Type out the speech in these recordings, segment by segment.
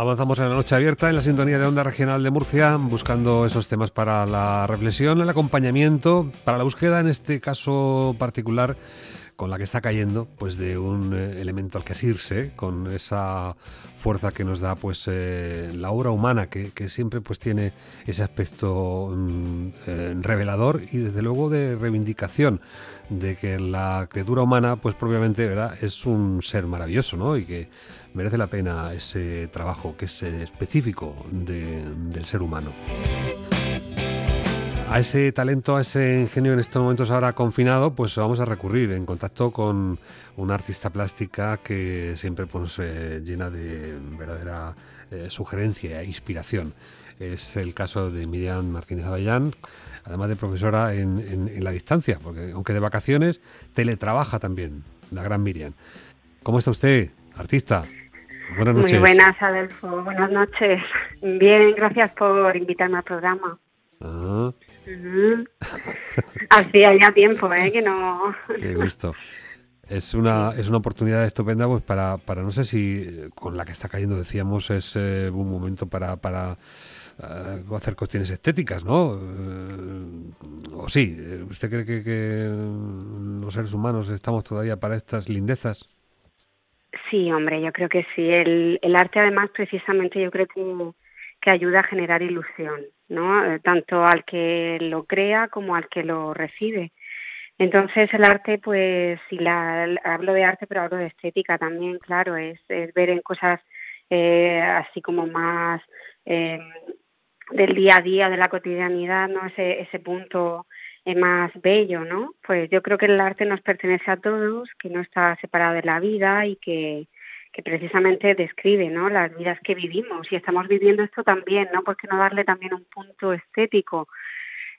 Avanzamos en la noche abierta en la sintonía de Onda Regional de Murcia, buscando esos temas para la reflexión, el acompañamiento, para la búsqueda, en este caso particular, con la que está cayendo, pues de un eh, elemento al que asirse, con esa fuerza que nos da pues eh, la obra humana, que, siempre pues tiene ese aspecto mm, eh, revelador y desde luego de reivindicación de que la criatura humana, pues propiamente, ¿verdad? es un ser maravilloso, ¿no? Y que merece la pena ese trabajo que es específico del ser humano a ese talento, a ese ingenio en estos momentos ahora confinado, pues vamos a recurrir en contacto con una artista plástica que siempre pues, eh, llena de verdadera eh, sugerencia e inspiración. Es el caso de Miriam Martínez Avellán, además de profesora en, la distancia, porque aunque de vacaciones, teletrabaja también, la gran Miriam. ¿Cómo está usted, artista? Buenas noches. Muy buenas, Adolfo. Buenas noches. Bien, gracias por invitarme al programa. Ah. Hacía ya tiempo, ¿eh? Que no. Qué gusto. Es una, es una oportunidad estupenda pues para, para, no sé si con la que está cayendo, decíamos, es eh, un momento para, para eh, hacer cuestiones estéticas, ¿no? Eh, o sí, ¿usted cree que, que, los seres humanos estamos todavía para estas lindezas? Sí, hombre, yo creo que sí. El, el arte, además, precisamente, yo creo que, que ayuda a generar ilusión. ¿No? Eh, tanto al que lo crea como al que lo recibe. Entonces el arte, pues, si la, hablo de arte, pero hablo de estética también, claro, es, ver en cosas eh, así como más eh, del día a día, de la cotidianidad, ¿no? Ese, ese punto eh, más bello, ¿no? Pues yo creo que el arte nos pertenece a todos, que no está separado de la vida y que, que precisamente describe ¿no? las vidas que vivimos y estamos viviendo esto también, ¿no? ¿Por qué no darle también un punto estético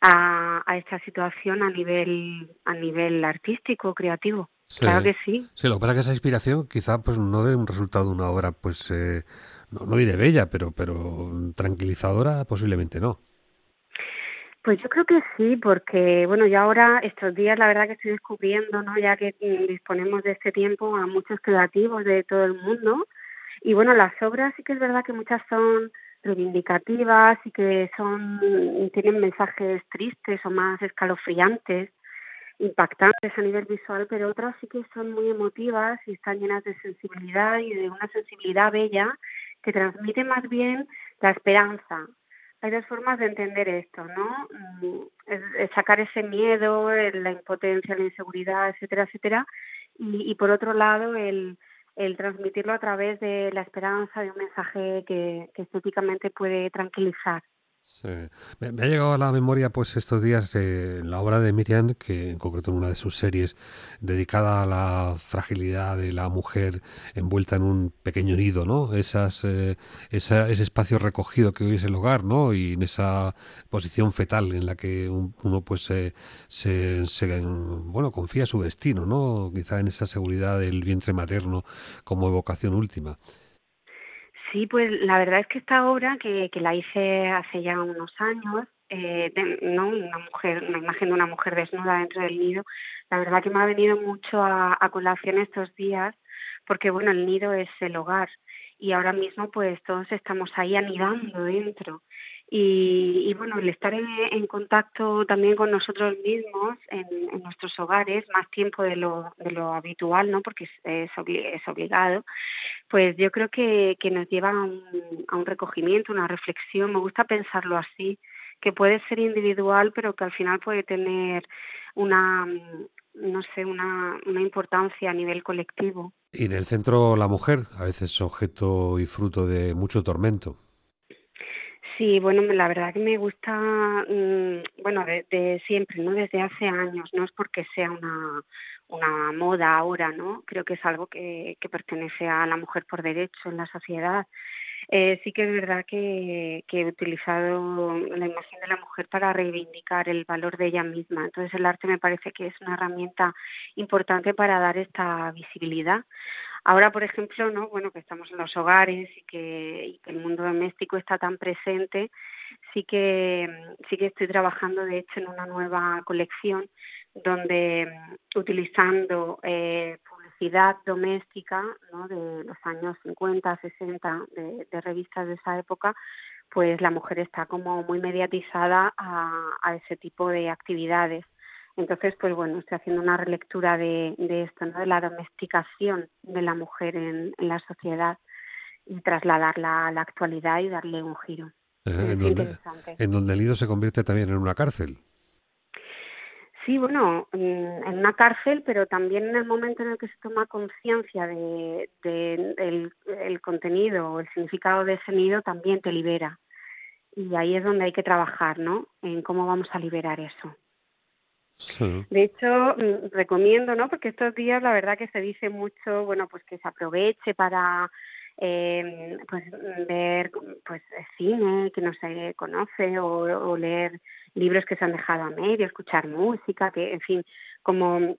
a, a esta situación a nivel a nivel artístico, creativo? claro que sí. Sí, lo que pasa es que esa inspiración quizá pues no dé un resultado de una obra pues eh, no, no diré bella, pero pero tranquilizadora posiblemente no. Pues yo creo que sí, porque bueno, ya ahora estos días la verdad que estoy descubriendo, ¿no? Ya que mm, disponemos de este tiempo a muchos creativos de todo el mundo y bueno, las obras sí que es verdad que muchas son reivindicativas y que son tienen mensajes tristes o más escalofriantes, impactantes a nivel visual, pero otras sí que son muy emotivas y están llenas de sensibilidad y de una sensibilidad bella que transmite más bien la esperanza, hay dos formas de entender esto, ¿no? Mm, sacar ese miedo, la impotencia, la inseguridad, etcétera, etcétera, y, y por otro lado el, el transmitirlo a través de la esperanza, de un mensaje que, que estéticamente puede tranquilizar. Sí. Me, ha llegado a la memoria pues estos días eh, la obra de Miriam, que en concreto en una de sus series dedicada a la fragilidad de la mujer envuelta en un pequeño nido, ¿no? Esas, eh, ese espacio recogido que hoy es el hogar, ¿no? Y en esa posición fetal en la que uno pues se, se, bueno, confía su destino, ¿no? Quizá en esa seguridad del vientre materno como evocación última. Sí, pues la verdad es que esta obra, que, que la hice hace ya unos años, eh, no una mujer, una imagen de una mujer desnuda dentro del nido, la verdad que me ha venido mucho a, a colación estos días, porque bueno, el nido es el hogar y ahora mismo pues todos estamos ahí anidando dentro y, y bueno, el estar en, contacto también con nosotros mismos en, nuestros hogares, más tiempo de lo, de lo habitual, ¿no? Porque es, es, obligado, pues yo creo que, que nos lleva a un, a un recogimiento, una reflexión, me gusta pensarlo así, que puede ser individual, pero que al final puede tener una, no sé, una, una importancia a nivel colectivo. Y en el centro la mujer, a veces objeto y fruto de mucho tormento. Sí, bueno, la verdad que me gusta, mm, bueno, de, siempre, ¿no? Desde hace años, no es porque sea una, una moda ahora, ¿no? Creo que es algo que, que pertenece a la mujer por derecho en la sociedad. Eh, sí que es verdad que, que he utilizado la imagen de la mujer para reivindicar el valor de ella misma. Entonces el arte me parece que es una herramienta importante para dar esta visibilidad. Ahora, por ejemplo, no, bueno, que estamos en los hogares y que, el mundo doméstico está tan presente, sí que sí que estoy trabajando, de hecho, en una nueva colección donde utilizando eh, sociedad doméstica ¿no? de los años 50, 60, de, de revistas de esa época, pues la mujer está como muy mediatizada a ese tipo de actividades. Entonces, pues bueno, estoy haciendo una relectura de, de esto, ¿no? de la domesticación de la mujer en, en la sociedad y trasladarla a la actualidad y darle un giro. Eh, en, donde, en donde el nido se convierte también en una cárcel. Sí, bueno, en una cárcel, pero también en el momento en el que se toma conciencia de, de, del el contenido o el significado de ese nido, también te libera. Y ahí es donde hay que trabajar, ¿no? En cómo vamos a liberar eso. De hecho, mm, recomiendo, ¿no? Porque estos días la verdad que se dice mucho, bueno, pues que se aproveche para eh, pues ver pues cine que no se conoce o, o leer libros que se han dejado a medio, escuchar música, que en fin, como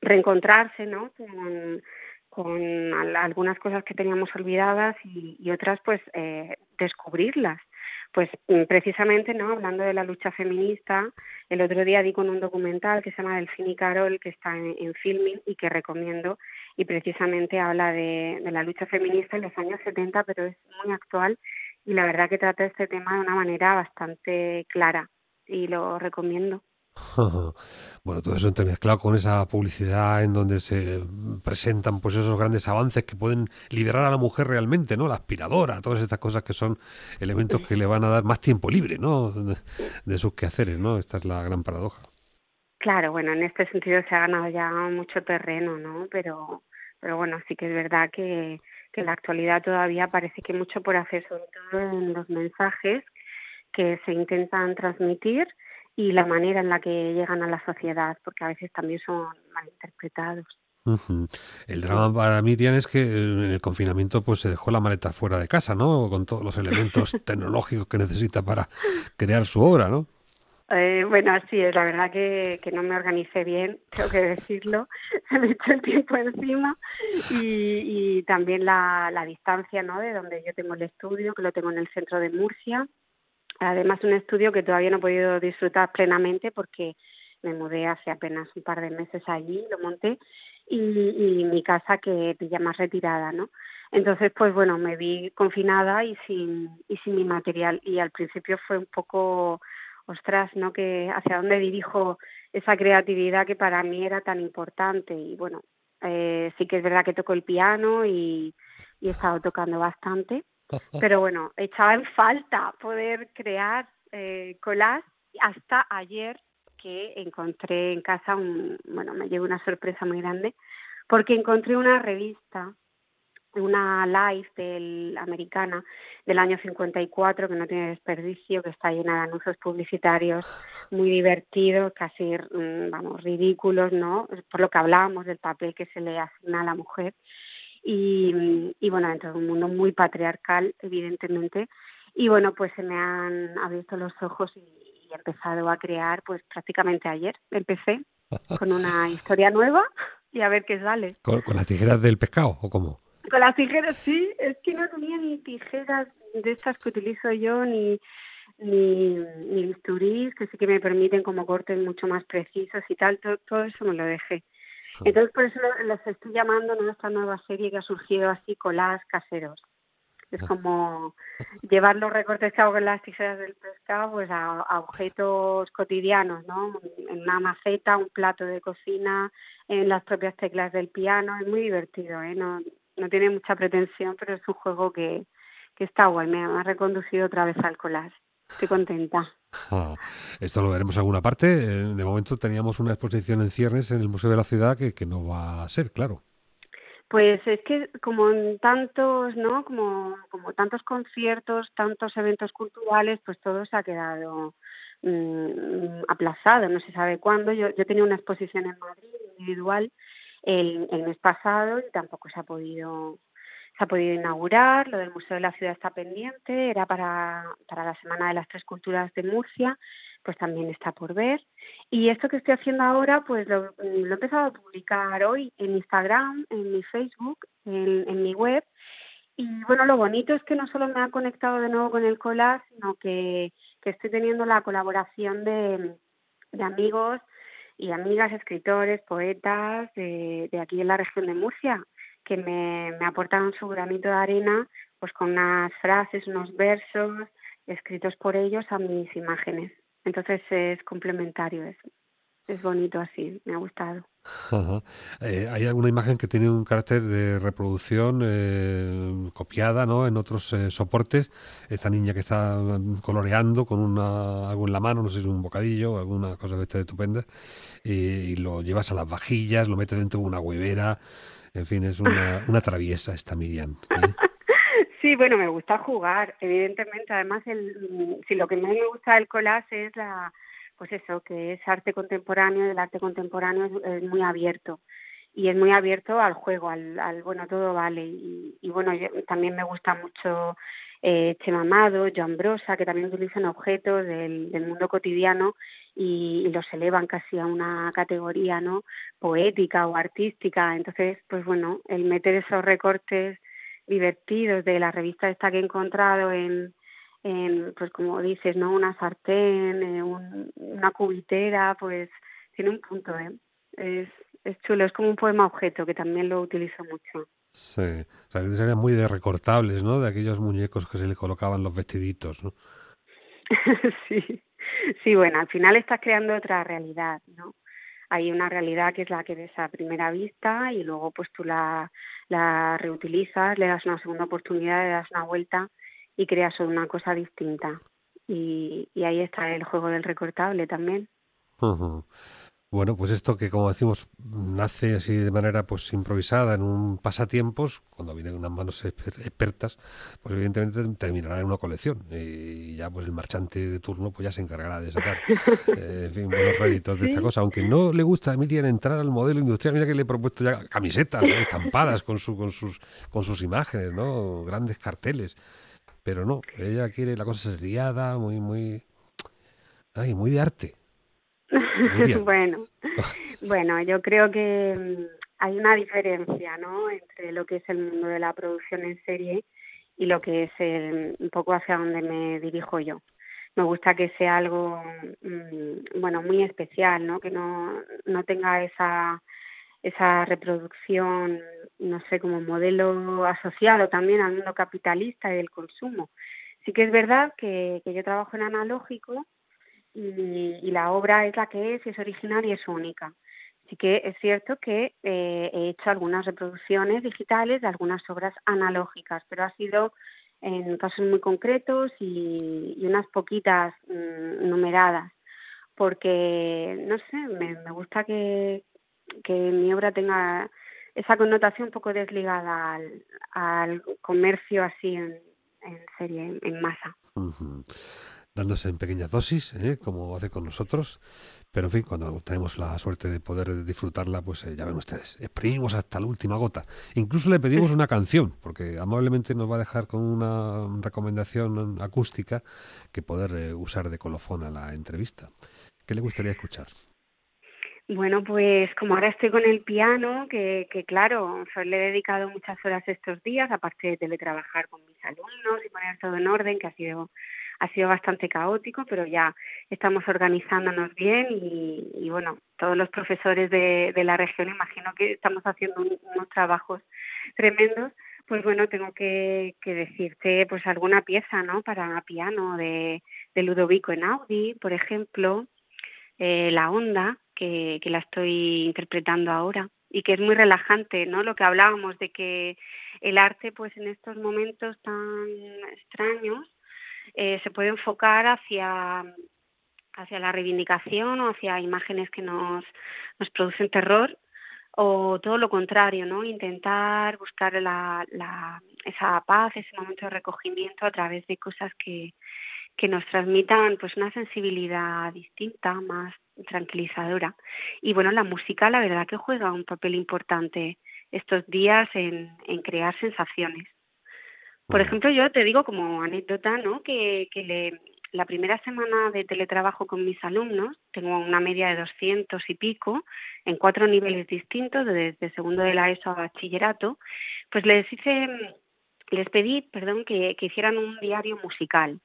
reencontrarse, ¿no? Con, con algunas cosas que teníamos olvidadas y, y otras pues eh, descubrirlas pues mm, precisamente no hablando de la lucha feminista el otro día di con un documental que se llama Delfín y Carol que está en, en filming y que recomiendo y precisamente habla de, de la lucha feminista en los años 70 pero es muy actual y la verdad que trata este tema de una manera bastante clara y lo recomiendo Bueno, todo eso entremezclado con esa publicidad en donde se presentan pues esos grandes avances que pueden liberar a la mujer realmente, ¿no? La aspiradora, todas estas cosas que son elementos que le van a dar más tiempo libre, ¿no? De, sus quehaceres, ¿no? Esta es la gran paradoja. Claro, bueno, en este sentido se ha ganado ya mucho terreno, ¿no? Pero, pero bueno, sí que es verdad que, que en la actualidad todavía parece que hay mucho por hacer, sobre todo en los mensajes que se intentan transmitir y la manera en la que llegan a la sociedad, porque a veces también son malinterpretados. Uh -huh. El drama para Miriam es que en el confinamiento pues se dejó la maleta fuera de casa, ¿no? Con todos los elementos tecnológicos que necesita para crear su obra, ¿no? Eh, bueno, así es, la verdad que, que no me organicé bien, tengo que decirlo, se me echó el tiempo encima y, y también la, la distancia, ¿no? De donde yo tengo el estudio, que lo tengo en el centro de Murcia, Además, un estudio que todavía no he podido disfrutar plenamente porque me mudé hace apenas un par de meses allí, lo monté, y, mi casa que pilla más retirada, ¿no? Entonces, pues bueno, me vi confinada y sin, y sin mi material. Y al principio fue un poco, ostras, ¿no? Que hacia dónde dirijo esa creatividad que para mí era tan importante. Y bueno, eh, sí que es verdad que toco el piano y, y he estado tocando bastante pero bueno, echaba en falta poder crear eh, collage hasta ayer que encontré en casa un, bueno, me llevo una sorpresa muy grande porque encontré una revista, una live del americana del año 54 que no tiene desperdicio, que está llena de anuncios publicitarios muy divertidos, casi mm, vamos ridículos, ¿no? Por lo que hablábamos del papel que se le asigna a la mujer y, y bueno, dentro de un mundo muy patriarcal, evidentemente. Y bueno, pues se me han abierto los ojos y, y he empezado a crear, pues prácticamente ayer empecé con una historia nueva y a ver qué sale. ¿Con, con las tijeras del pescado o cómo? Con las tijeras, sí, es que no tenía ni tijeras de estas que utilizo yo, ni, ni, ni bisturís, que sí que me permiten como cortes mucho más precisos y tal, todo, todo eso me lo dejé. Entonces, por eso los estoy llamando en esta nueva serie que ha surgido así, colas caseros. Es como llevar los recortes que hago con las tijeras del pescado pues a, a objetos cotidianos, ¿no? En una maceta, un plato de cocina, en las propias teclas del piano. Es muy divertido, ¿eh? No, no tiene mucha pretensión, pero es un juego que, que está guay. Me ha reconducido otra vez al collage. Estoy contenta. Esto lo veremos en alguna parte. Eh, De momento teníamos una exposición en ciernes en el Museo de la Ciudad que, que no va a ser, claro. Pues es que como en tantos, ¿no? Como, como tantos conciertos, tantos eventos culturales, pues todo se ha quedado mmm, aplazado, no se sabe cuándo. Yo, yo tenía una exposición en Madrid individual el, el mes pasado y tampoco se ha podido se ha podido inaugurar, lo del Museo de la Ciudad está pendiente, era para, para la Semana de las Tres Culturas de Murcia, pues también está por ver. Y esto que estoy haciendo ahora, pues lo, he empezado a publicar hoy en Instagram, en mi Facebook, en, en mi web. Y bueno, lo bonito es que no solo me ha conectado de nuevo con el collage, sino que, que estoy teniendo la colaboración de, de amigos y amigas, escritores, poetas de, de aquí en la región de Murcia, que me, me aportan su granito de arena, pues con unas frases, unos versos escritos por ellos a mis imágenes. Entonces es complementario, es, es bonito así, me ha gustado. Eh, hay alguna imagen que tiene un carácter de reproducción eh, copiada ¿no? en otros eh, soportes. Esta niña que está coloreando con una, algo en la mano, no sé si es un bocadillo, alguna cosa de esta estupenda, y, lo llevas a las vajillas, lo metes dentro de una huevera. En fin, es una, una traviesa esta Miriam. Sí, bueno, me gusta jugar, evidentemente. Además, el, si lo que más me gusta del collage es la, pues eso, que es arte contemporáneo y el arte contemporáneo es, muy abierto y es muy abierto al juego, al, al bueno, todo vale. Y, y bueno, también me gusta mucho eh, Chema Amado, Joan Brosa, que también utilizan objetos del mundo cotidiano y, y, los elevan casi a una categoría no poética o artística. Entonces, pues bueno, el meter esos recortes divertidos de la revista esta que he encontrado en, en pues como dices, ¿no? Una sartén, eh, una cubitera, pues tiene un punto, ¿eh? Es, es chulo, es como un poema objeto que también lo utilizo mucho. Sí, o sea, que serían muy de recortables, ¿no? De aquellos muñecos que se le colocaban los vestiditos, ¿no? sí, sí, bueno, al final estás creando otra realidad, ¿no? Hay una realidad que es la que ves a primera vista y luego pues tú la, reutilizas, le das una segunda oportunidad, le das una vuelta y creas una cosa distinta. Y, y ahí está el juego del recortable también. Bueno, pues esto que como decimos nace así de manera pues improvisada en un pasatiempos, cuando vienen unas manos expertas, pues evidentemente terminará en una colección y ya pues el marchante de turno pues ya se encargará de sacar eh, en fin, buenos réditos de esta cosa, aunque no le gusta a Miriam entrar al modelo industrial, mira que le he propuesto ya camisetas estampadas con su con sus con sus imágenes, ¿no? Grandes carteles. Pero no, ella quiere la cosa seriada, muy muy ay, muy de arte. bueno, bueno, yo creo que mm, hay una diferencia, ¿no? Entre lo que es el mundo de la producción en serie y lo que es el, un poco hacia donde me dirijo yo. Me gusta que sea algo, mm, bueno, muy especial, ¿no? Que no, no tenga esa esa reproducción, no sé, como modelo asociado también al mundo capitalista y del consumo. Sí que es verdad que, que yo trabajo en analógico y, la obra es la que es, es original y es única. Así que es cierto que eh, he hecho algunas reproducciones digitales de algunas obras analógicas, pero ha sido en casos muy concretos y, y unas poquitas mm, numeradas, porque, no sé, me, gusta que, que mi obra tenga esa connotación un poco desligada al, al comercio así en, en serie, en, masa dándose en pequeñas dosis, ¿eh? como hace con nosotros. Pero en fin, cuando tenemos la suerte de poder disfrutarla, pues eh, ya ven ustedes, exprimimos hasta la última gota. Incluso le pedimos una canción, porque amablemente nos va a dejar con una recomendación acústica que poder eh, usar de colofón a la entrevista. ¿Qué le gustaría escuchar? Bueno, pues como ahora estoy con el piano, que, que claro, le he dedicado muchas horas estos días, aparte de teletrabajar con mis alumnos y poner todo en orden, que ha sido ha sido bastante caótico, pero ya estamos organizándonos bien y, y bueno, todos los profesores de, la región imagino que estamos haciendo unos trabajos tremendos. Pues bueno, tengo que, que decirte pues alguna pieza, ¿no? Para piano de, de Ludovico Einaudi, por ejemplo, eh, La Onda, que, que la estoy interpretando ahora y que es muy relajante, ¿no? Lo que hablábamos de que el arte, pues en estos momentos tan extraños, eh, se puede enfocar hacia hacia la reivindicación o hacia imágenes que nos, nos producen terror o todo lo contrario, ¿no? Intentar buscar la, la, esa paz, ese momento de recogimiento a través de cosas que, que nos transmitan pues una sensibilidad distinta, más tranquilizadora. Y bueno, la música la verdad que juega un papel importante estos días en, en crear sensaciones. Por ejemplo, yo te digo como anécdota, ¿no? Que, que le, la primera semana de teletrabajo con mis alumnos, tengo una media de 200 y pico, en cuatro niveles distintos, desde segundo de la ESO a bachillerato, pues les hice, les pedí, perdón, que, que hicieran un diario musical.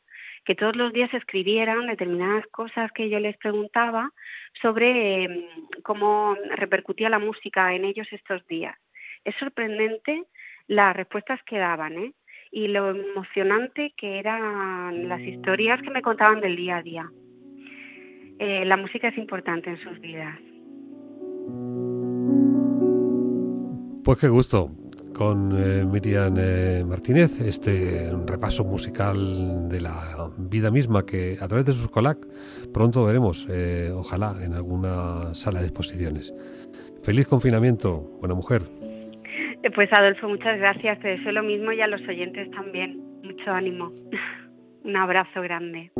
que todos los días escribieran determinadas cosas que yo les preguntaba sobre em, cómo repercutía la música en ellos estos días. Es sorprendente las respuestas que daban, ¿eh? Y lo emocionante que eran las historias que me contaban del día a día. Eh, la música es importante en sus vidas. Pues qué gusto con eh, Miriam eh, Martínez, este repaso musical de la vida misma que a través de sus colac pronto veremos, ojalá, en alguna sala de exposiciones. Feliz confinamiento, buena mujer. Pues Adolfo, muchas gracias. Te deseo lo mismo y a los oyentes también. Mucho ánimo. Un abrazo grande.